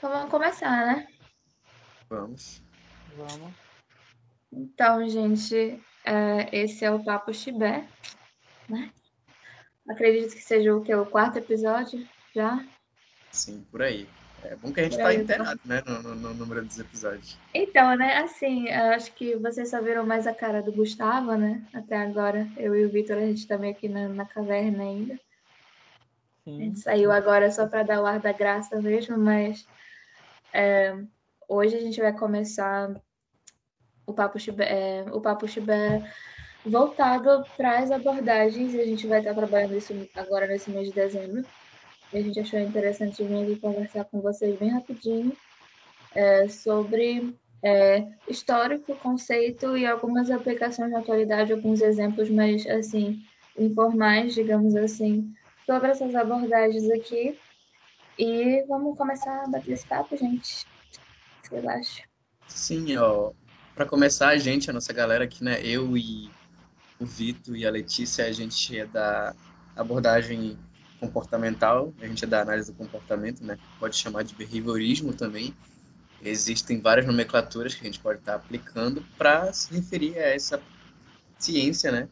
Então vamos começar, né? Vamos. Vamos. Então, gente, é, esse é o Papo Chibé, né? Acredito que seja o que? O quarto episódio já? Sim, por aí. É bom que a gente Por tá aí, inteirado, né, no, no- no número dos episódios. Então, né, assim, eu acho que vocês só viram mais a cara do Gustavo, né? Até agora, eu e o Vitor, a gente tá meio aqui na, na caverna ainda. A Sim. gente saiu agora só para dar o ar da graça mesmo, mas é, hoje a gente vai começar o Papo Chibé, é, o Papo Chibé voltado para as abordagens, e a gente vai estar trabalhando isso agora nesse mês de dezembro. E a gente achou interessante vir aqui conversar com vocês bem rapidinho é, sobre é, histórico, conceito e algumas aplicações na atualidade, alguns exemplos mais assim informais, digamos assim, sobre essas abordagens aqui. E vamos começar a bater esse papo, gente. Vocês acham? Sim, ó, para começar, a gente, a nossa galera aqui, né, eu e o Vitor e a Letícia, a gente é da abordagem comportamental, a gente é da análise do comportamento, né, pode chamar de behaviorismo também. Existem várias nomenclaturas que a gente pode estar aplicando para se referir a essa ciência, né,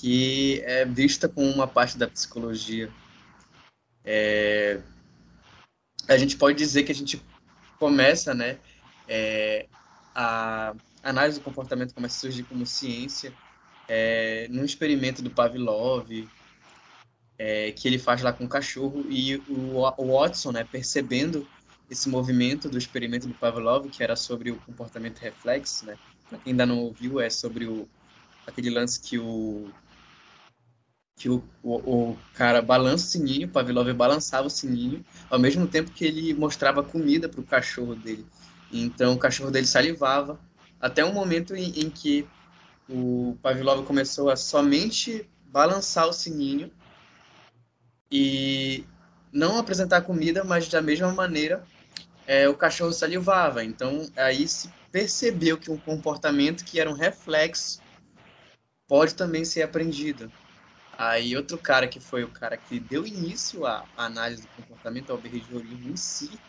que é vista como uma parte da psicologia. A gente pode dizer que a gente começa, né, é, a análise do comportamento começa a surgir como ciência é, num experimento do Pavlov, é, que ele faz lá com o cachorro, e o, o Watson, né, percebendo esse movimento do experimento do Pavlov, que era sobre o comportamento reflexo, né, para quem ainda não ouviu, é sobre o, aquele lance que o que o, o, o cara balança o sininho, o Pavlov balançava o sininho, ao mesmo tempo que ele mostrava comida para o cachorro dele. Então o cachorro dele salivava, até um momento em, em que o Pavlov começou a somente balançar o sininho e não apresentar comida, mas da mesma maneira é, o cachorro salivava. Então aí se percebeu que um comportamento que era um reflexo pode também ser aprendido. Aí outro cara que foi o cara que deu início à análise do comportamento, ao behaviorismo em si,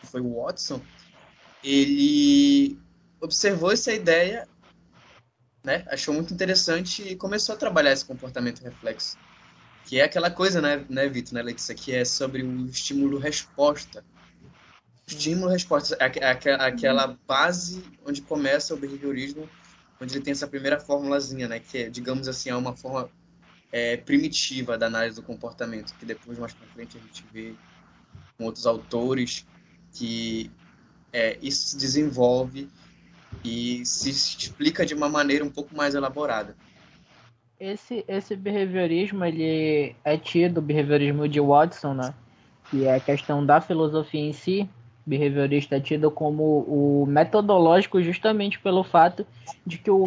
que foi o Watson, ele observou essa ideia, né, achou muito interessante e começou a trabalhar esse comportamento reflexo. Que é aquela coisa, né, né Vitor, né, Letícia, que é sobre o estímulo-resposta. Estímulo-resposta, é é aqu- aquela base onde começa o behaviorismo, onde ele tem essa primeira formulazinha, né, que é, digamos assim, é uma forma é, primitiva da análise do comportamento, que depois, mais pra frente, a gente vê com outros autores que é, isso se desenvolve e se explica de uma maneira um pouco mais elaborada. Esse, esse behaviorismo, ele é tido, o behaviorismo de Watson, né? Que é a questão da filosofia em si. Behaviorista é tido como o metodológico justamente pelo fato de que o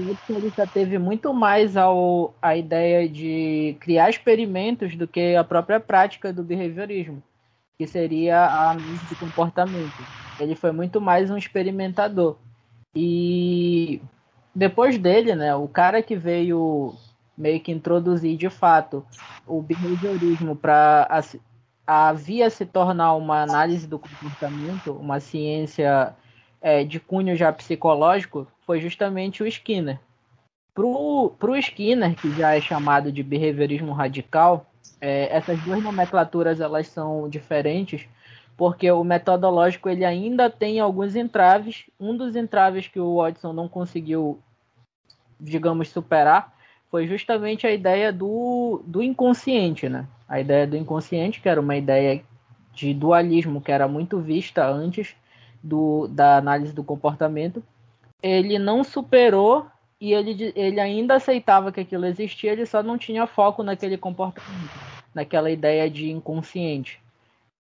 já teve muito mais ao, a ideia de criar experimentos do que a própria prática do behaviorismo, que seria a análise de comportamento. Ele foi muito mais um experimentador. E depois dele, né, o cara que veio meio que introduzir de fato o behaviorismo para a, via se tornar uma análise do comportamento, uma ciência é, de cunho já psicológico, foi justamente o Skinner. Para o Skinner, que já é chamado de behaviorismo radical, é, essas duas nomenclaturas elas são diferentes, porque o metodológico ele ainda tem alguns entraves. Um dos entraves que o Watson não conseguiu, digamos, superar foi justamente a ideia do, do inconsciente, né? A ideia do inconsciente, que era uma ideia de dualismo que era muito vista antes do, da análise do comportamento, ele não superou e ele, ele ainda aceitava que aquilo existia, ele só não tinha foco naquele comportamento, naquela ideia de inconsciente.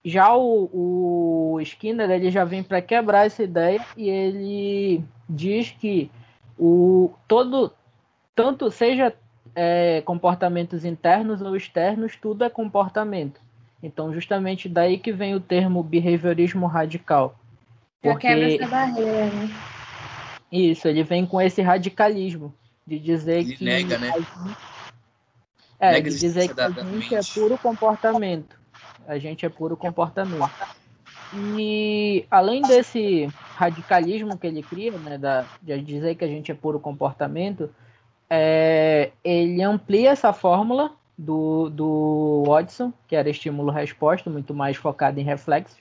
Já o, o Skinner ele já vem para quebrar essa ideia e ele diz que o todo tanto seja é, comportamentos internos ou externos, tudo é comportamento. Então, justamente daí que vem o termo behaviorismo radical. Já quebra essa barreira, né? Isso, ele vem com esse radicalismo de dizer Ele que nega, né? a gente- é, Nega de dizer que a gente é puro comportamento. A gente é puro comportamento. E além desse radicalismo que ele cria, né, da, de dizer que a gente é puro comportamento, é, ele amplia essa fórmula do, do Watson, que era estímulo-resposta, muito mais focado em reflexos,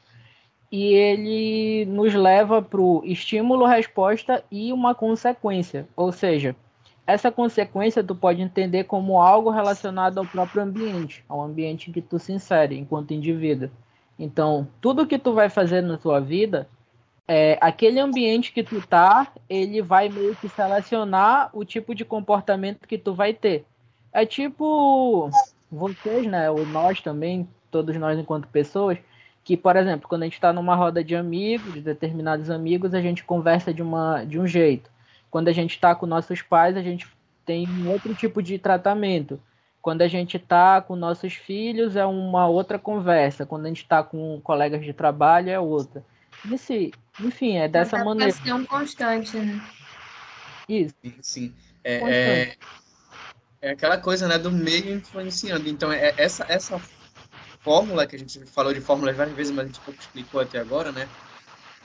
e ele nos leva para o estímulo-resposta e uma consequência, ou seja, essa consequência tu pode entender como algo relacionado ao próprio ambiente, ao ambiente que tu se insere enquanto indivíduo. Então, tudo que tu vai fazer na tua vida, é, aquele ambiente que tu tá, ele vai meio que selecionar o tipo de comportamento que tu vai ter. É tipo vocês, né, ou nós também, todos nós enquanto pessoas, que, por exemplo, quando a gente está numa roda de amigos, de determinados amigos, a gente conversa de, uma, de um jeito. Quando a gente está com nossos pais, a gente tem um outro tipo de tratamento. Quando a gente está com nossos filhos, é uma outra conversa. Quando a gente está com colegas de trabalho, é outra. Esse, enfim, é dessa maneira. É um constante, né? Isso. Sim. É, é, é, aquela coisa né, do meio influenciando. Então, é essa, essa fórmula que a gente falou de fórmulas várias vezes, mas a gente pouco explicou até agora, né?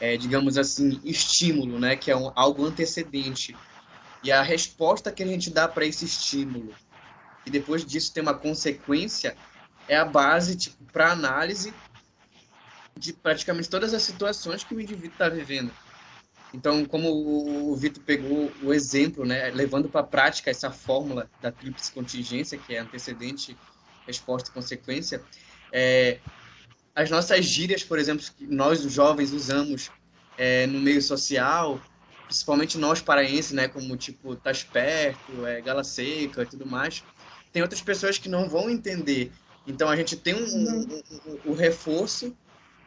é, digamos assim, estímulo, né, que é um, algo antecedente. E a resposta que a gente dá para esse estímulo, e depois disso tem uma consequência, é a base tipo, para análise de praticamente todas as situações que o indivíduo está vivendo. Então, como o Vitor pegou o exemplo, né, levando para a prática essa fórmula da tríplice contingência, que é antecedente, resposta e consequência, é, as nossas gírias, por exemplo, que nós, os jovens, usamos é, no meio social, principalmente nós paraenses, né, como tipo, tá esperto, é, gala seca e tudo mais, tem outras pessoas que não vão entender. Então, a gente tem um, um, um, um reforço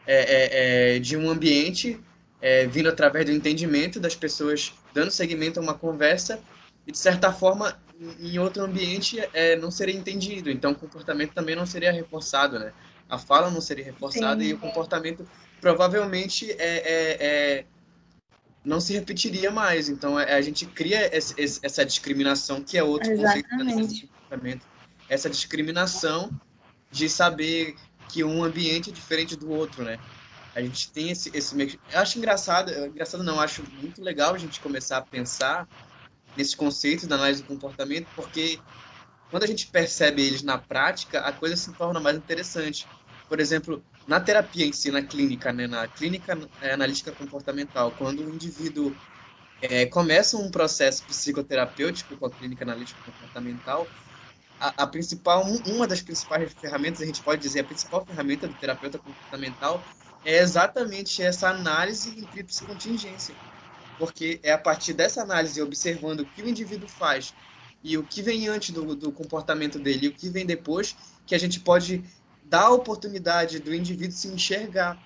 é, é, é, de um ambiente é, vindo através do entendimento das pessoas, dando seguimento a uma conversa, e de certa forma, em outro ambiente, não seria entendido. Então, o comportamento também não seria reforçado, né? a fala não seria reforçada Sim. e o comportamento provavelmente é, é, é, não se repetiria mais. Então é, a gente cria essa discriminação, que é outro Exatamente. conceito de comportamento. Essa discriminação de saber que um ambiente é diferente do outro, né? A gente tem esse, esse. Eu acho engraçado, engraçado não, acho muito legal a gente começar a pensar nesses conceitos da análise do comportamento, porque quando a gente percebe eles na prática, a coisa se torna mais interessante por exemplo, na terapia em si, na clínica, né, na clínica é, analítica comportamental, quando o indivíduo é, começa um processo psicoterapêutico com a clínica analítica comportamental, a, principal, uma das principais ferramentas, a gente pode dizer, a principal ferramenta do terapeuta comportamental é exatamente essa análise em tríplice contingência. Porque é a partir dessa análise, observando o que o indivíduo faz e o que vem antes do, do comportamento dele e o que vem depois, que a gente pode dá a oportunidade do indivíduo se enxergar.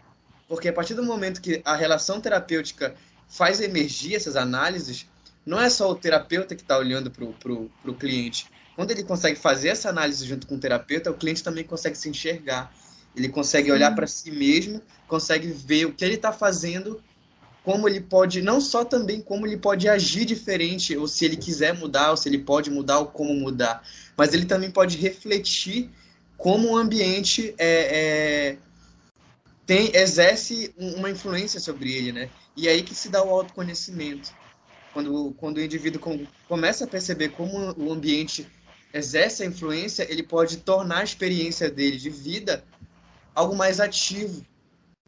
Porque a partir do momento que a relação terapêutica faz emergir essas análises, não é só o terapeuta que está olhando para o cliente. Quando ele consegue fazer essa análise junto com o terapeuta, o cliente também consegue se enxergar. Ele consegue Sim. olhar para si mesmo, consegue ver o que ele está fazendo, como ele pode, não só também como ele pode agir diferente, ou se ele quiser mudar, ou se ele pode mudar, ou como mudar. Mas ele também pode refletir como o ambiente é, é, tem, exerce uma influência sobre ele, né? E é aí que se dá o autoconhecimento. Quando, quando o indivíduo começa a perceber como o ambiente exerce a influência, ele pode tornar a experiência dele de vida algo mais ativo.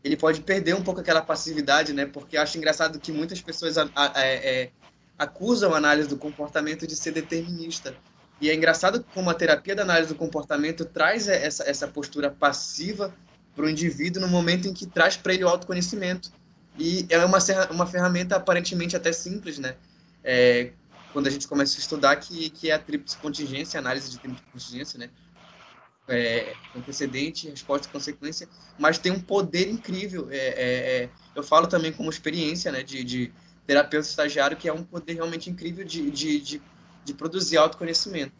Ele pode perder um pouco aquela passividade, né? Porque acho engraçado que muitas pessoas a, a, a, é, acusam a análise do comportamento de ser determinista. E é engraçado como a terapia da análise do comportamento traz essa, essa postura passiva para o indivíduo no momento em que traz para ele o autoconhecimento. E é uma, uma ferramenta aparentemente até simples, né? É, quando a gente começa a estudar, que, que é a tríplice contingência, análise de tríplice contingência, né? É, antecedente, resposta e consequência, mas tem um poder incrível. É, é, é, eu falo também como experiência né, de, de terapeuta estagiário, que é um poder realmente incrível de, de, de de produzir autoconhecimento.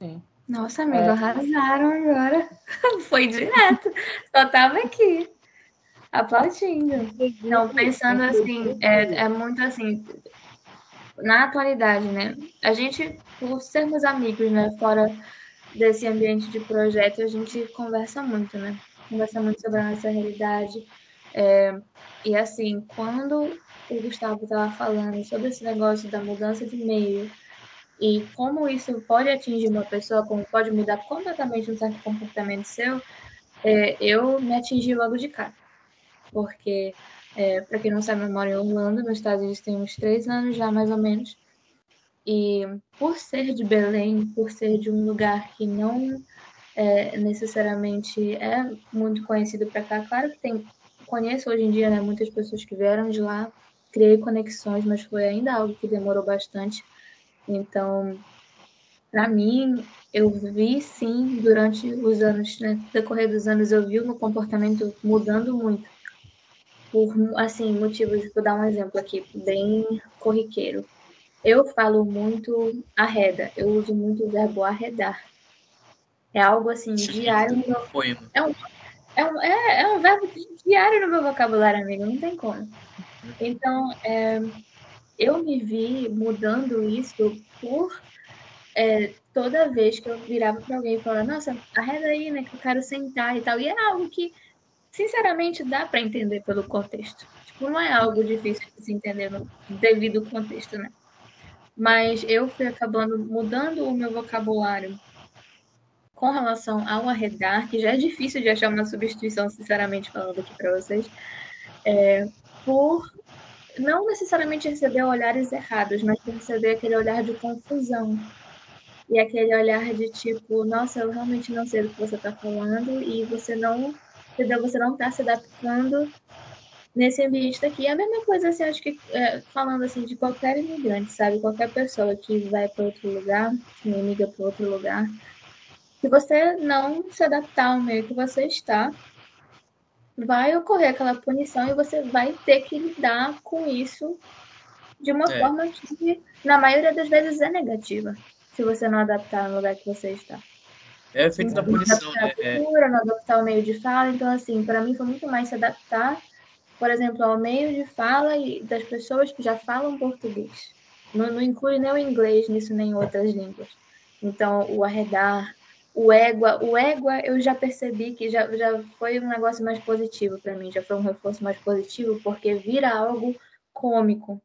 Sim. Nossa, amigo, é. arrasaram agora. Foi direto. Só tava aqui, aplaudindo. Não, pensando assim, é, é muito assim, na atualidade, né? A gente, por sermos amigos, né? Fora desse ambiente de projeto, a gente conversa muito, né? conversa muito sobre a nossa realidade. É, e assim, quando o Gustavo estava falando sobre esse negócio da mudança de meio e como isso pode atingir uma pessoa, como pode mudar completamente um certo comportamento seu, é, eu me atingi logo de cara. Porque, é, para quem não sabe, eu moro em Orlando, nos Estados Unidos tem uns três anos já, mais ou menos. E por ser de Belém, por ser de um lugar que não é, necessariamente é muito conhecido para cá, claro que tem, conheço hoje em dia né, muitas pessoas que vieram de lá, criei conexões, mas foi ainda algo que demorou bastante. Então, para mim, eu vi sim, durante os anos, né, decorrer dos anos, eu vi o meu comportamento mudando muito. Por, assim, motivos, vou dar um exemplo aqui, bem corriqueiro. Eu falo muito arreda, eu uso muito o verbo arredar. É algo assim, sim, diário. No meu... É um, é, um, é, é um verbo diário no meu vocabulário, amigo, não tem como. Então, é, eu me vi mudando isso por é, toda vez que eu virava para alguém e falava, nossa, arreda aí, né, que eu quero sentar e tal. E é algo que, sinceramente, dá para entender pelo contexto. Tipo, não é algo difícil de se entender no devido contexto, né? Mas eu fui acabando mudando o meu vocabulário com relação ao arredar, que já é difícil de achar uma substituição, sinceramente falando aqui para vocês, é, por não necessariamente receber olhares errados, mas receber aquele olhar de confusão. E aquele olhar de tipo, nossa, eu realmente não sei do que você está falando e você não, entendeu? Você não está se adaptando nesse ambiente daqui. É a mesma coisa, assim, acho que é, falando assim de qualquer imigrante, sabe? Qualquer pessoa que vai para outro lugar, que migra para outro lugar, se você não se adaptar ao meio que você está, vai ocorrer aquela punição e você vai ter que lidar com isso de uma é. forma que, na maioria das vezes, é negativa, se você não adaptar no lugar que você está. É feito da punição, né? Cultura, é. não adaptar o meio de fala. Então, assim, para mim foi muito mais se adaptar, por exemplo, ao meio de fala e das pessoas que já falam português. Não, não inclui nem o inglês nisso, nem outras línguas. Então, o arredar, o égua, o égua eu já percebi que já, já foi um negócio mais positivo para mim, já foi um reforço mais positivo, porque vira algo cômico,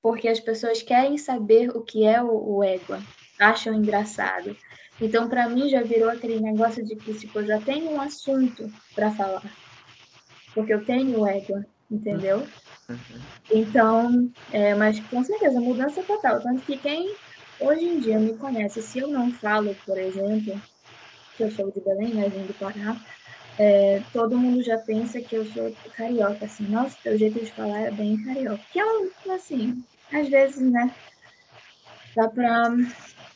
porque as pessoas querem saber o que é o, o égua, acham engraçado. Então, para mim, já virou aquele negócio de que, tipo, eu já tenho um assunto para falar, porque eu tenho égua, entendeu? Uhum. Então, é, mas com certeza, mudança total. Tanto que quem hoje em dia me conhece, se eu não falo, por exemplo, que eu sou de Belém, né, vim do Pará, é, todo mundo já pensa que eu sou carioca, assim, nossa, teu jeito de falar é bem carioca. Que é um, assim, às vezes, né, dá pra,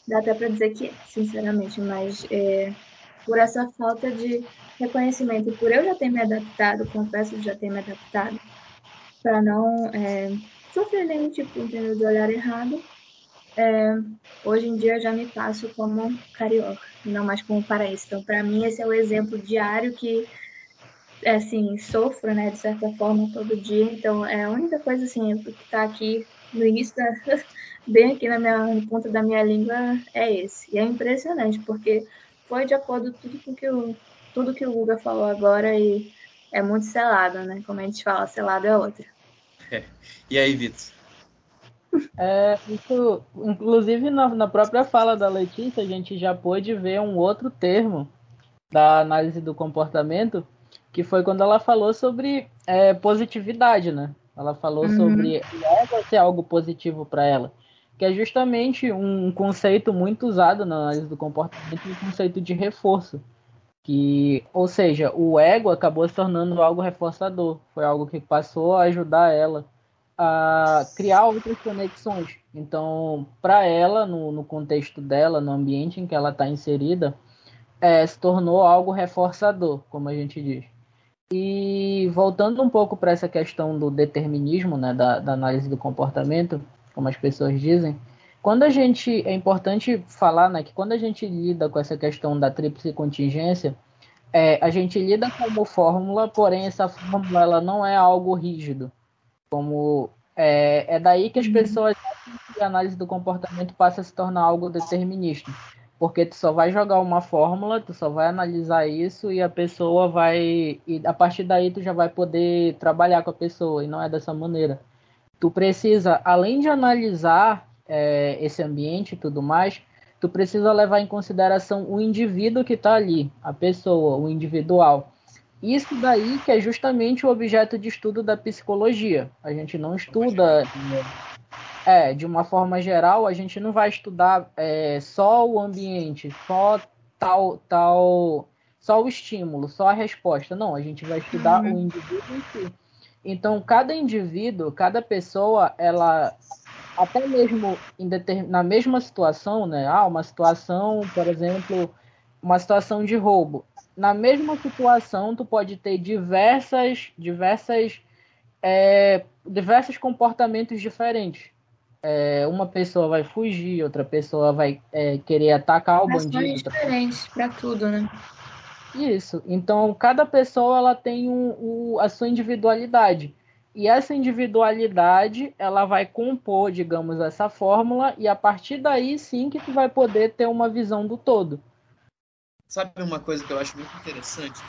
dá até pra dizer que é, sinceramente, mas é, por essa falta de reconhecimento, por eu já ter me adaptado, confesso já ter me adaptado, para não é, sofrer nenhum tipo entendeu, de olhar errado, é, hoje em dia eu já me passo como carioca, não mais como paraense. Então, para mim, esse é o exemplo diário que, assim, sofro, né, de certa forma, todo dia. Então, é a única coisa, assim, que está aqui no início, da, bem aqui na minha no ponta da minha língua, é esse. E é impressionante, porque foi de acordo com tudo com que o, tudo que o Guga falou agora e é muito selado, né? Como a gente fala, selado é outra. É. E aí, Vitor? É, isso, inclusive na, na, própria fala da Letícia, a gente já pôde ver um outro termo da análise do comportamento, que foi quando ela falou sobre é, positividade, né? Ela falou uhum. sobre ego ser algo positivo para ela, que é justamente um conceito muito usado na análise do comportamento, o conceito de reforço. Que, ou seja, o ego acabou se tornando algo reforçador, foi algo que passou a ajudar ela a criar outras conexões. Então, para ela, no, no, contexto dela, no ambiente em que ela está inserida, é, se tornou algo reforçador, como a gente diz. E voltando um pouco para essa questão do determinismo, né, da, da, análise do comportamento, como as pessoas dizem, quando a gente é importante falar, né, que quando a gente lida com essa questão da tríplice contingência, é, a gente lida como fórmula, porém essa fórmula ela não é algo rígido. Como é, é daí que as uhum. pessoas a análise do comportamento passa a se tornar algo determinista. Porque tu só vai jogar uma fórmula, tu só vai analisar isso e a pessoa vai. E a partir daí tu já vai poder trabalhar com a pessoa, e não é dessa maneira. Tu precisa, além de analisar é, esse ambiente e tudo mais, tu precisa levar em consideração o indivíduo que está ali, a pessoa, o individual. Isso daí que é justamente o objeto de estudo da psicologia. A gente não estuda é, de uma forma geral, a gente não vai estudar é, só o ambiente, só tal, tal, só o estímulo, só a resposta. Não, a gente vai estudar uhum. o indivíduo em si. Então, cada indivíduo, cada pessoa, ela até mesmo determin... na mesma situação, né? Ah, uma situação, por exemplo, uma situação de roubo. Na mesma situação, tu pode ter diversas, diversas, é, diversos comportamentos diferentes é, uma pessoa vai fugir, outra pessoa vai é, querer atacar o bandido. São diferentes para tudo, né? Isso. Então, cada pessoa ela tem um, um, a sua individualidade. E essa individualidade, ela vai compor, digamos, essa fórmula, e a partir daí sim que tu vai poder ter uma visão do todo. Sabe uma coisa que eu acho muito interessante?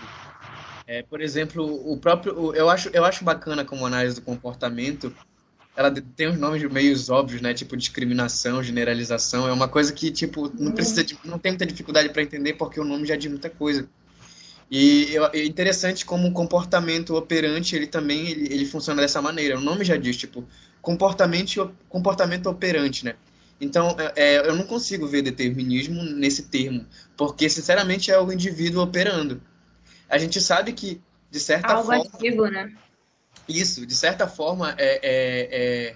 É, por exemplo, o próprio. Eu acho, eu acho bacana como análise do comportamento ela tem uns nomes meio óbvios, né? Tipo discriminação, generalização. É uma coisa que, tipo, não precisa de, não tem muita dificuldade para entender porque o nome já diz muita coisa. E é interessante como o comportamento operante, ele também ele, ele funciona dessa maneira. O nome já diz, tipo, comportamento, comportamento operante, né? Então, é, é eu não consigo ver determinismo nesse termo, porque, sinceramente, é o indivíduo operando. A gente sabe que, de certa Algo forma... Ativo, né? Isso, de certa forma, é, é, é,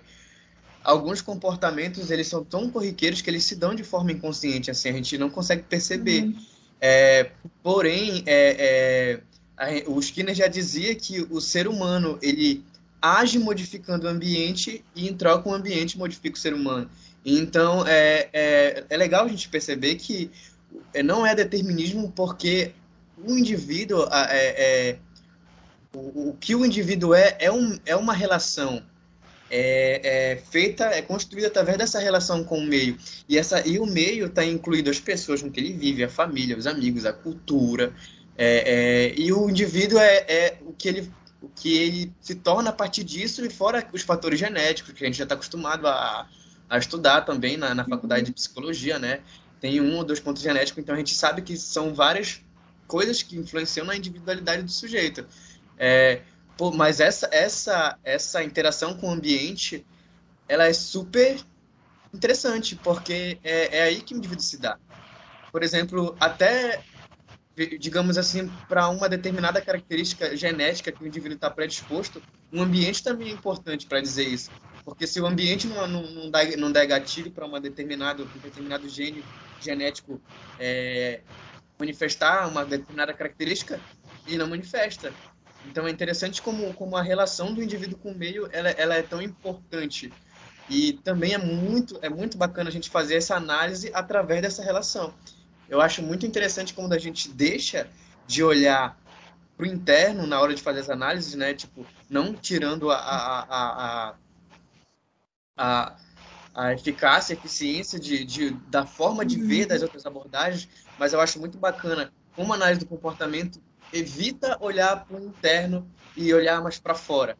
alguns comportamentos eles são tão corriqueiros que eles se dão de forma inconsciente, assim, a gente não consegue perceber. Uhum. É, porém, é, é, a, o Skinner já dizia que o ser humano ele age modificando o ambiente e em troca o ambiente modifica o ser humano. Então é, é, é legal a gente perceber que não é determinismo porque o indivíduo é, é o, o que o indivíduo é é, um, é uma relação é, é, feita, é construída através dessa relação com o meio. E, essa, e o meio está incluído as pessoas com que ele vive, a família, os amigos, a cultura. É, é, e o indivíduo é, é, o, que ele, o que ele se torna a partir disso, e fora os fatores genéticos, que a gente já está acostumado a, a estudar também na, na faculdade de psicologia, né? Tem um ou dois pontos genéticos, então a gente sabe que são várias coisas que influenciam na individualidade do sujeito. É, pô, mas essa, essa, essa interação com o ambiente, ela é super interessante, porque é, é aí que o indivíduo se dá. Por exemplo, até, digamos assim, para uma determinada característica genética que o indivíduo está predisposto, o ambiente também é importante para dizer isso. Porque se o ambiente não, não, não, dá, não der gatilho para um um determinado gene genético é, manifestar uma determinada característica, ele não manifesta. Então é interessante como, como a relação do indivíduo com o meio ela, ela é tão importante. E também é muito, é muito bacana a gente fazer essa análise através dessa relação. Eu acho muito interessante como a gente deixa de olhar para o interno na hora de fazer as análises, né? Tipo, não tirando a, a, a, a, a eficácia, a eficiência de, de, da forma de ver das outras abordagens, mas eu acho muito bacana como a análise do comportamento evita olhar para o interno e olhar mais para fora.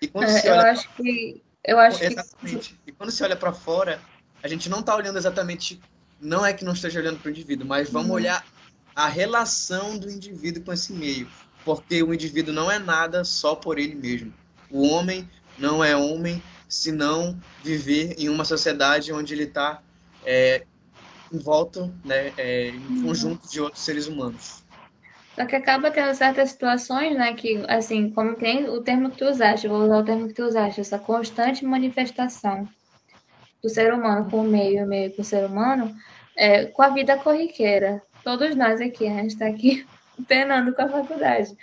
E quando é, eu olha acho pra... que eu acho exatamente. Que... E quando se olha para fora, a gente não está olhando exatamente, não é que não esteja olhando para o indivíduo, mas vamos uhum. olhar a relação do indivíduo com esse meio, porque o indivíduo não é nada só por ele mesmo. O homem não é homem se não viver em uma sociedade onde ele está é, em volta, né, é, em uhum. conjunto de outros seres humanos. Só que acaba tendo certas situações, né, que, assim, como tem o termo que tu usaste, vou usar o termo que tu usaste, essa constante manifestação do ser humano com o meio, o meio com o ser humano, é, com a vida corriqueira. Todos nós aqui, a gente está aqui penando com a faculdade.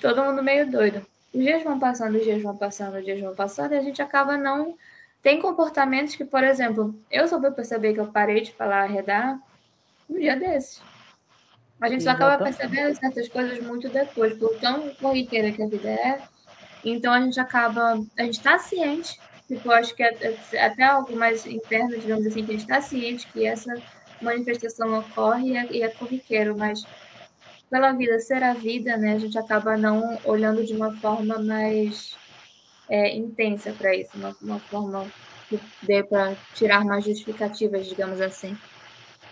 Todo mundo meio doido. Os dias vão passando, os dias vão passando, os dias vão passando, e a gente acaba não. Tem comportamentos que, por exemplo, eu só vou perceber que eu parei de falar arredar um dia desses. A gente só acaba percebendo certas coisas muito depois, por tão corriqueira que a vida é. Então a gente acaba. A gente está ciente, tipo, acho que é, é até algo mais interno, digamos assim, que a gente está ciente que essa manifestação ocorre e é, e é corriqueiro, mas pela vida ser a vida, né, a gente acaba não olhando de uma forma mais é, intensa para isso, uma, uma forma que dê para tirar mais justificativas, digamos assim.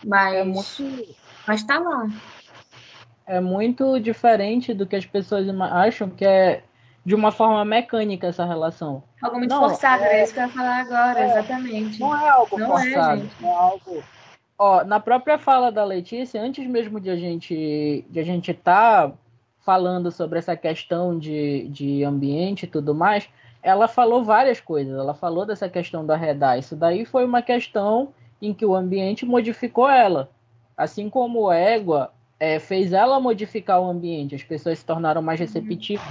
Mas, é muito... mas tá lá. É muito diferente do que as pessoas acham que é de uma forma mecânica essa relação. Algo muito não, forçado, é... é isso que eu ia falar agora, é... exatamente. Não é algo não é, forçado, é, é algo Ó, na própria fala da Letícia, antes mesmo de a gente de a gente estar tá falando sobre essa questão de, de ambiente e tudo mais, ela falou várias coisas. Ela falou dessa questão da redar. Isso daí foi uma questão em que o ambiente modificou ela. Assim como o égua é, fez ela modificar o ambiente, as pessoas se tornaram mais uhum. receptivas.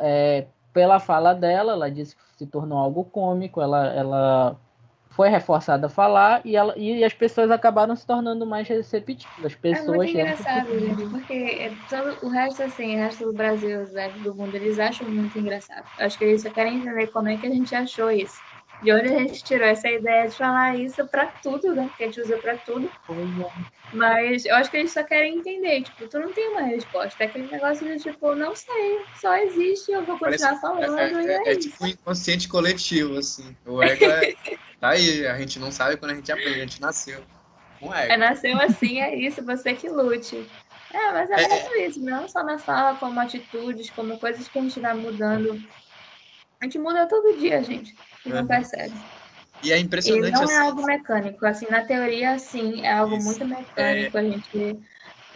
É, pela fala dela, ela disse que se tornou algo cômico, ela, ela foi reforçada a falar e, ela, e as pessoas acabaram se tornando mais receptivas. Pessoas é muito engraçado, gente, porque é todo, o resto, assim, o resto do Brasil, do mundo, eles acham muito engraçado. Acho que eles só querem entender como é que a gente achou isso. De onde a gente tirou essa ideia de falar isso para tudo, né? Que a gente usa para tudo. Mas eu acho que eles só querem entender. Tipo, tu não tem uma resposta. É aquele negócio de tipo, não sei, só existe, eu vou continuar Parece, falando. É, é, é, é tipo um inconsciente coletivo, assim. O ego é, tá aí, a gente não sabe quando a gente aprende, a gente nasceu com ego. É, nasceu assim, é isso, você que lute. É, mas é, é, é isso, não só na fala, como atitudes, como coisas que a gente vai mudando. A gente muda todo dia, gente e não percebe. E é impressionante. E não é assim. é algo mecânico. Assim, na teoria, sim, é algo Isso. muito mecânico. É... A gente,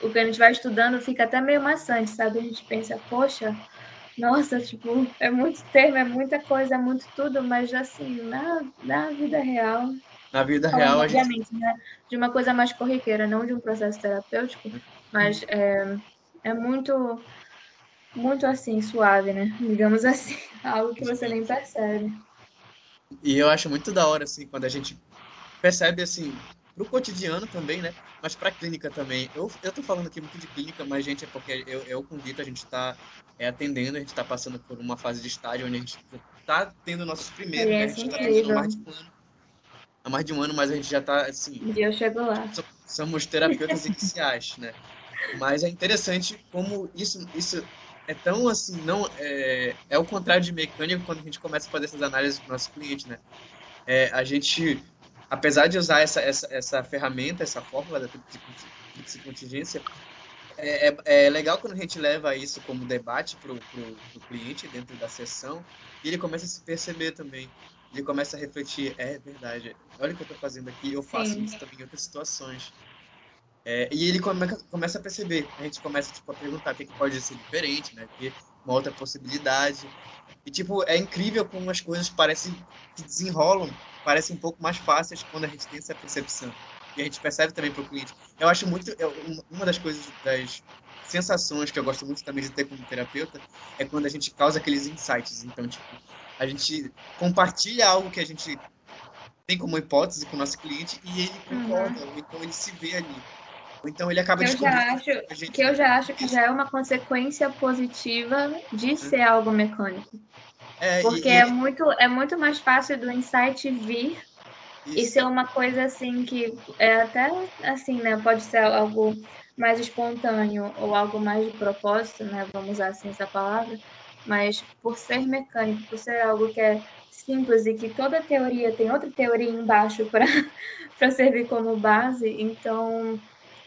o que a gente vai estudando fica até meio maçante, sabe? A gente pensa, poxa, nossa, tipo, é muito termo, é muita coisa, é muito tudo, mas assim, na, na vida real. Na vida real, obviamente, gente... né? De uma coisa mais corriqueira, não de um processo terapêutico, mas é, é muito, muito assim, suave, né? Digamos assim, algo que você nem percebe. E eu acho muito da hora, assim, quando a gente percebe, assim, pro cotidiano também, né? Mas pra clínica também. Eu, eu tô falando aqui muito de clínica, mas, gente, é porque eu, eu com o Vitor, a gente tá é, atendendo, a gente tá passando por uma fase de estágio onde a gente tá tendo nossos primeiros, né? A gente tá tendo há mais de um ano. Há mais de um ano, mas a gente já tá, assim... Um dia eu chego lá. Somos terapeutas iniciais, né? Mas é interessante como isso, isso é tão assim, não é, é o contrário de mecânico quando a gente começa a fazer essas análises para o nosso cliente, né? É, a gente, apesar de usar essa, essa, essa ferramenta, essa fórmula da contingência, é, é, é, legal quando a gente leva isso como debate para o cliente dentro da sessão e ele começa a se perceber também. Ele começa a refletir, é verdade, olha o que eu estou fazendo aqui, eu faço Sim. isso também em outras situações. É, e ele come, começa a perceber, a gente começa tipo, a perguntar o que, que pode ser diferente, né? Ter uma outra possibilidade. E, tipo, é incrível como as coisas parecem que desenrolam, parecem um pouco mais fáceis quando a gente tem essa percepção. E a gente percebe também para o cliente. Eu acho muito. Uma das coisas, das sensações que eu gosto muito também de ter como terapeuta é quando a gente causa aqueles insights. Então, tipo, a gente compartilha algo que a gente tem como hipótese com o nosso cliente e ele concorda, uhum. então ele se vê ali. Então ele acaba eu já acho gente... que eu já acho que já é uma consequência positiva de hum. ser algo mecânico. É, Porque e, é muito é muito mais fácil do insight vir isso. e ser uma coisa assim que é até assim, né, pode ser algo mais espontâneo ou algo mais de propósito, né, vamos usar assim essa palavra, mas por ser mecânico, por ser algo que é simples e que toda teoria tem outra teoria embaixo para servir como base, então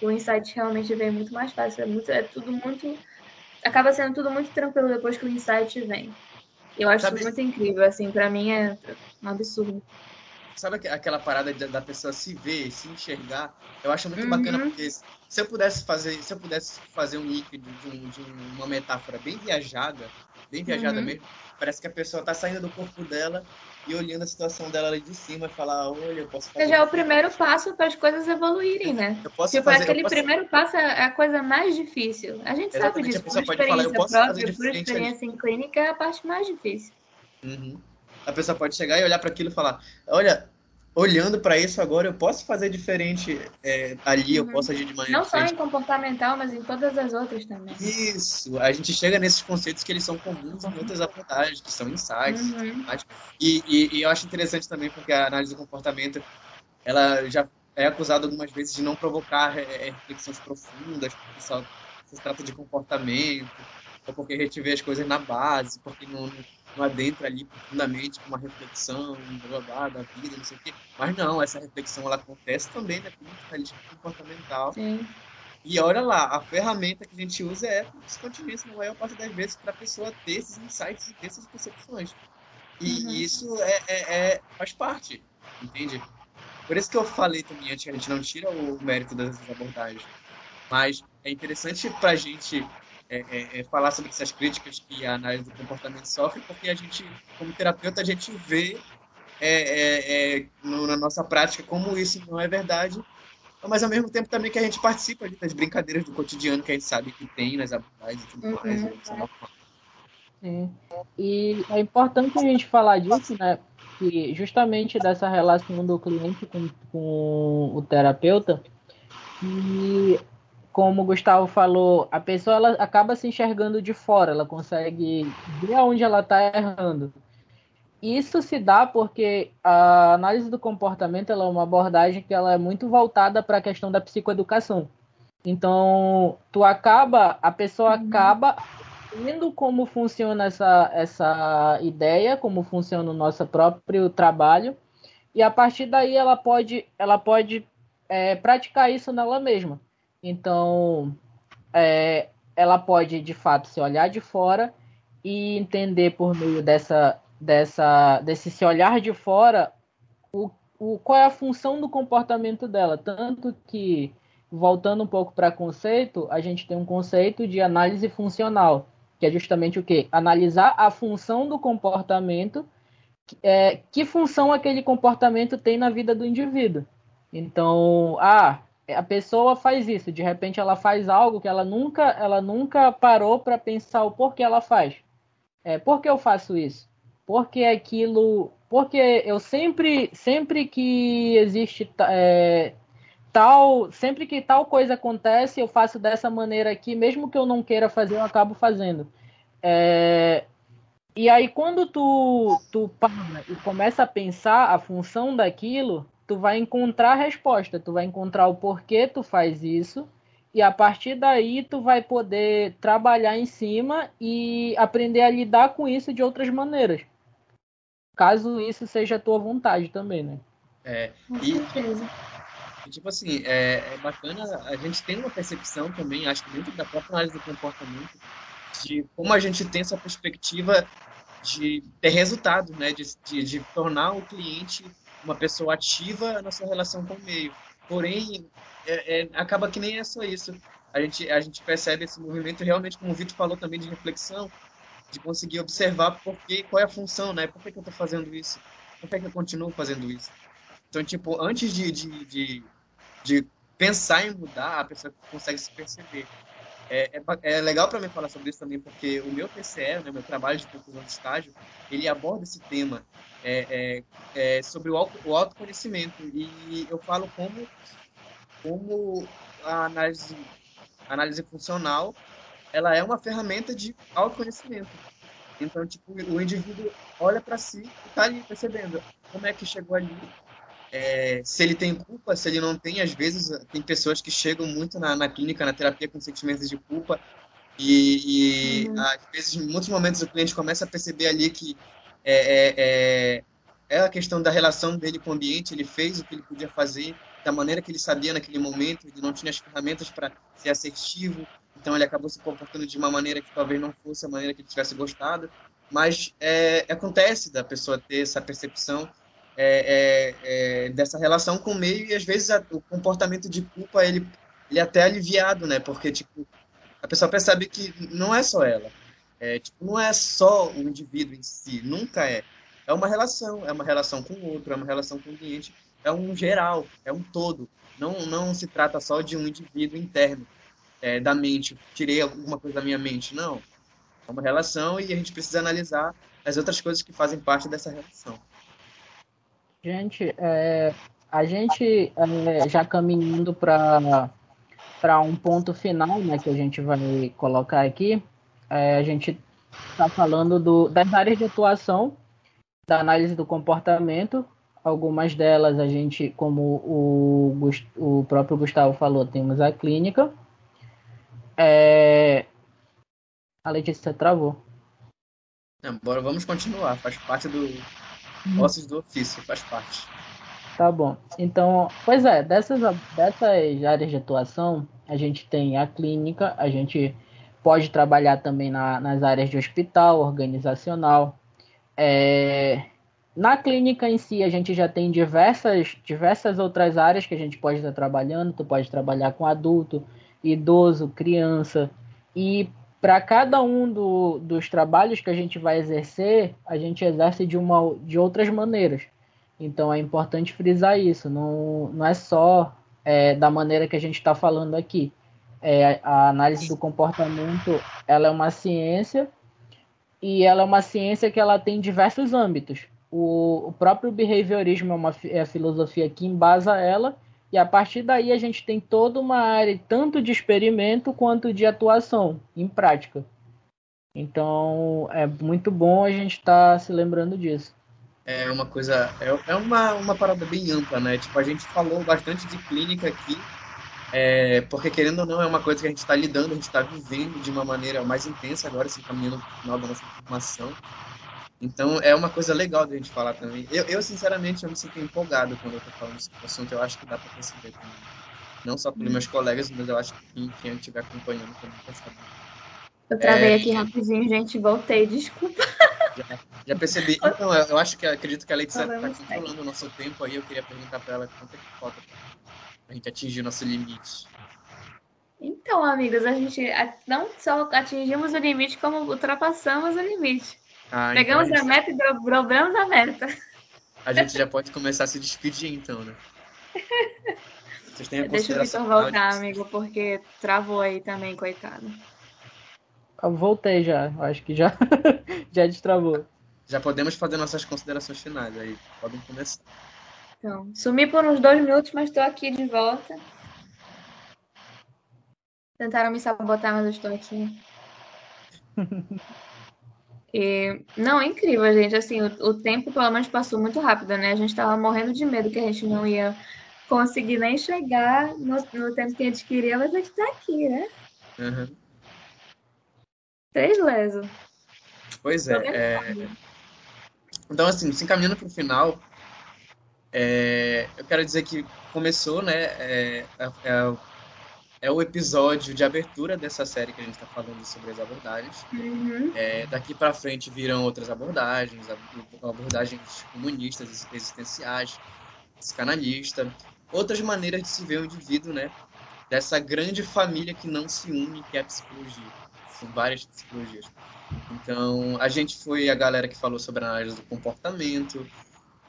o insight realmente vem muito mais fácil. É, muito, é tudo muito. Acaba sendo tudo muito tranquilo depois que o insight vem. Eu acho Sabe... muito incrível, assim, para mim é um absurdo. Sabe aquela parada da pessoa se ver, se enxergar? Eu acho muito uhum. bacana porque se eu pudesse fazer, se eu pudesse fazer um líquido de, um, de uma metáfora bem viajada, bem viajada uhum. mesmo, parece que a pessoa tá saindo do corpo dela e olhando a situação dela ali de cima e falar, olha, eu posso fazer. Já é o primeiro passo para as coisas evoluírem, né? Eu posso tipo, fazer, aquele posso... primeiro passo é a coisa mais difícil. A gente Exatamente, sabe disso, por experiência falar, própria, por experiência ali. em clínica, é a parte mais difícil. Uhum. A pessoa pode chegar e olhar para aquilo e falar, olha, olhando para isso agora, eu posso fazer diferente é, ali, uhum. eu posso agir de maneira Não diferente. só em comportamental, mas em todas as outras também. Isso, a gente chega nesses conceitos que eles são comuns em outras abordagens, que são insights. Uhum. E, e, e, eu acho interessante também porque a análise do comportamento, ela já é acusado algumas vezes de não provocar é, reflexões profundas, porque só se trata de comportamento, ou porque a gente vê as coisas na base, porque não, não adentra ali profundamente com uma reflexão blá, da vida, não sei o quê. Mas não, essa reflexão ela acontece também na clínica comportamental. Sim. E olha lá, a ferramenta que a gente usa é a contingência, na maior parte das vezes, para a pessoa ter esses insights e ter essas percepções. E uhum. isso é, é, é, faz parte, entende? Por isso que eu falei também antes que a gente não tira o mérito das abordagens. Mas é interessante para a gente é, é, é, falar sobre essas críticas que a análise do comportamento sofre, porque a gente, como terapeuta, a gente vê é, é, no, na nossa prática como isso não é verdade mas ao mesmo tempo também que a gente participa das brincadeiras do cotidiano que a gente sabe que tem nas abordagens e tudo uhum. mais. Né? Sim. E é importante a gente falar disso, né? Que justamente dessa relação do cliente com, com o terapeuta, e como o Gustavo falou, a pessoa ela acaba se enxergando de fora, ela consegue ver onde ela está errando. Isso se dá porque a análise do comportamento é uma abordagem que ela é muito voltada para a questão da psicoeducação. Então, tu acaba, a pessoa uhum. acaba vendo como funciona essa, essa ideia, como funciona o nosso próprio trabalho, e a partir daí ela pode, ela pode é, praticar isso nela mesma. Então, é, ela pode de fato se olhar de fora e entender por meio dessa dessa desse se olhar de fora o, o qual é a função do comportamento dela. Tanto que voltando um pouco para conceito a gente tem um conceito de análise funcional que é justamente o que analisar a função do comportamento é, que função aquele comportamento tem na vida do indivíduo. Então ah a pessoa faz isso de repente ela faz algo que ela nunca ela nunca parou para pensar o porquê ela faz. É, por que eu faço isso? Porque aquilo, porque eu sempre, sempre que existe é, tal, sempre que tal coisa acontece, eu faço dessa maneira aqui, mesmo que eu não queira fazer, eu acabo fazendo. É, e aí quando tu, tu para e começa a pensar a função daquilo, tu vai encontrar a resposta, tu vai encontrar o porquê tu faz isso e a partir daí tu vai poder trabalhar em cima e aprender a lidar com isso de outras maneiras caso isso seja a tua vontade também, né? É, e, e, tipo assim, é, é, bacana, a gente tem uma percepção também, acho que dentro da própria análise do comportamento, de como a gente tem essa perspectiva de ter resultado, né? De, de, de tornar o cliente uma pessoa ativa na sua relação com o meio. Porém, é, é, acaba que nem é só isso. A gente, a gente percebe esse movimento realmente, como o Vitor falou também, de reflexão, de conseguir observar porque, qual é a função, né? Por que, que eu estou fazendo isso? Por que, que eu continuo fazendo isso? Então, tipo, antes de, de, de, de pensar em mudar, a pessoa consegue se perceber. É, é, é legal para mim falar sobre isso também, porque o meu TCE, né, meu trabalho de conclusão de estágio, ele aborda esse tema é, é, é sobre o, auto, o autoconhecimento. E eu falo como, como a análise, análise funcional ela é uma ferramenta de autoconhecimento. Então, tipo, o indivíduo olha para si e tá ali percebendo como é que chegou ali, é, se ele tem culpa, se ele não tem. Às vezes, tem pessoas que chegam muito na, na clínica, na terapia, com sentimentos de culpa. E, e uhum. às vezes, em muitos momentos, o cliente começa a perceber ali que é, é, é, é a questão da relação dele com o ambiente, ele fez o que ele podia fazer, da maneira que ele sabia naquele momento, ele não tinha as ferramentas para ser assertivo, então ele acabou se comportando de uma maneira que talvez não fosse a maneira que ele tivesse gostado. Mas é, acontece da pessoa ter essa percepção é, é, é, dessa relação com o meio e às vezes a, o comportamento de culpa ele, ele é até aliviado, né? Porque tipo a pessoa percebe que não é só ela, é, tipo, não é só o indivíduo em si, nunca é. É uma relação, é uma relação com o outro, é uma relação com o cliente, é um geral, é um todo. Não, não se trata só de um indivíduo interno é, da mente, tirei alguma coisa da minha mente. Não. É uma relação e a gente precisa analisar as outras coisas que fazem parte dessa relação. Gente, é, a gente é, já caminhando para para um ponto final, né, que a gente vai colocar aqui, é, a gente está falando do, das áreas de atuação da análise do comportamento, Algumas delas a gente, como o, o próprio Gustavo falou, temos a clínica. É... A Letícia travou. bora, vamos continuar. Faz parte do ossos do ofício, faz parte. Tá bom. Então, pois é, dessas, dessas áreas de atuação, a gente tem a clínica, a gente pode trabalhar também na, nas áreas de hospital, organizacional. É, na clínica em si, a gente já tem diversas, diversas outras áreas que a gente pode estar trabalhando. Tu pode trabalhar com adulto, idoso, criança. E para cada um do, dos trabalhos que a gente vai exercer, a gente exerce de, uma, de outras maneiras. Então é importante frisar isso. Não, não é só é, da maneira que a gente está falando aqui. É, a análise do comportamento ela é uma ciência e ela é uma ciência que ela tem diversos âmbitos o, o próprio behaviorismo é uma é a filosofia que embasa ela, e a partir daí a gente tem toda uma área tanto de experimento quanto de atuação em prática. Então é muito bom a gente estar tá se lembrando disso. É uma coisa, é, é uma, uma parada bem ampla, né? Tipo, a gente falou bastante de clínica aqui, é, porque querendo ou não é uma coisa que a gente está lidando, a gente está vivendo de uma maneira mais intensa agora, se encaminhando no final da nossa formação. Então é uma coisa legal da gente falar também. Eu, eu sinceramente, eu me sinto empolgado quando eu tô falando desse assunto. Eu acho que dá para perceber também. Não só pelos meus colegas, mas eu acho que quem, estiver acompanhando também percebe. Eu travei é... aqui rapidinho, gente. Voltei, desculpa. Já, já percebi. Então, eu, eu, acho que acredito que a Letícia está controlando o nosso tempo aí. Eu queria perguntar para ela quanto é que falta para a gente atingir o nosso limite. Então, amigos, a gente não só atingimos o limite, como ultrapassamos o limite. Ah, Pegamos então a, meta e dobramos a meta. A gente já pode começar a se despedir, então, né? Vocês têm a Deixa o Vitor voltar, amigo, porque travou aí também, coitado. Eu voltei já, acho que já, já destravou. Já podemos fazer nossas considerações finais aí. Podem começar. Então, sumi por uns dois minutos, mas estou aqui de volta. Tentaram me sabotar, mas eu estou aqui. E, não, é incrível, gente. Assim, o, o, tempo pelo menos passou muito rápido, né? A gente tava morrendo de medo que a gente não ia conseguir nem chegar no, no tempo que a gente queria, mas a gente tá aqui, né? Uhum. Três lesos. Pois é, é. Então, assim, se encaminhando para o final, é... eu quero dizer que começou, né? É... é, o episódio de abertura dessa série que a gente está falando sobre as abordagens. Uhum. É, daqui para frente virão outras abordagens, abordagens comunistas, existenciais, psicanalista, outras maneiras de se ver o indivíduo, né? Dessa grande família que não se une, que é a psicologia. São várias psicologias. Então, a gente foi a galera que falou sobre a análise do comportamento.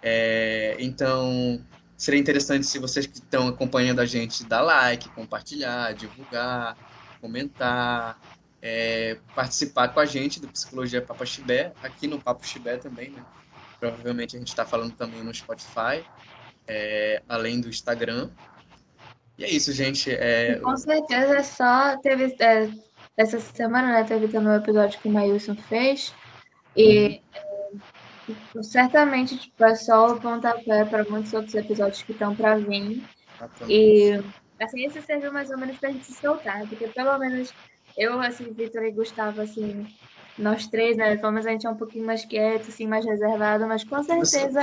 É, então, Seria interessante se vocês que estão acompanhando a gente dar like, compartilhar, divulgar, comentar, é, participar com a gente do Psicologia Papo Chibé, aqui no Papo Chibé também, né? Provavelmente a gente está falando também no Spotify, é, além do Instagram. E é isso, gente. É... Com certeza, é só teve é, essa semana, né? Teve também o um episódio que o Mailson fez. E uhum. Certamente, tipo, é só o pontapé para muitos outros episódios que estão para vir. E, assim, esse serviu mais ou menos para a gente se soltar, porque pelo menos eu, assim, Vitor e Gustavo, assim, nós três, né, pelo menos a gente é um pouquinho mais quieto, assim, mais reservado, mas com certeza...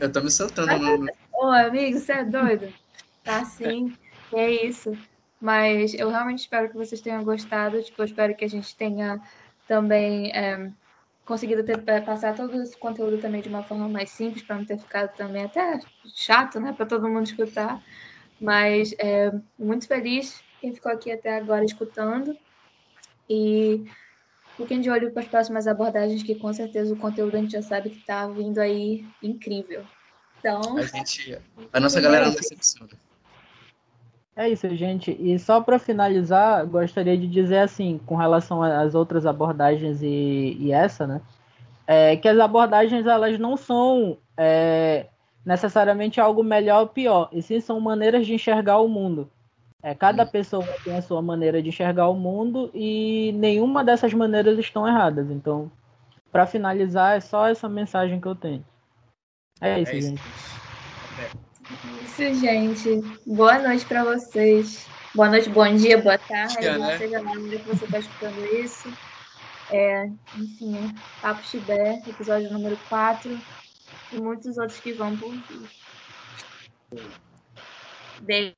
Eu tô me soltando. No... Ô, amigo, você é doido? Tá assim, é isso. Mas eu realmente espero que vocês tenham gostado, tipo, eu espero que a gente tenha também... É, conseguido ter, eh, passar todo esse conteúdo também de uma forma mais simples, para não ter ficado também até chato, né, para todo mundo escutar. Mas é, muito feliz quem ficou aqui até agora escutando. E fiquem de olho para as próximas abordagens, que com certeza o conteúdo a gente já sabe que está vindo aí incrível. Então. A, gente, a nossa galera não decepciona. É isso, gente. E só para finalizar, gostaria de dizer assim, com relação às outras abordagens e, e essa, né? É, que as abordagens elas não são é, necessariamente algo melhor ou pior, e sim são maneiras de enxergar o mundo. É, cada pessoa tem a sua maneira de enxergar o mundo e nenhuma dessas maneiras estão erradas. Então, para finalizar, é só essa mensagem que eu tenho. É isso, É isso. Isso, gente. Boa noite pra vocês. Boa noite, bom dia, boa tarde. Dia, né? seja lá onde que você está escutando isso. É, enfim, Papo Chibé, episódio número 4. E muitos outros que vão por vir. Beijo.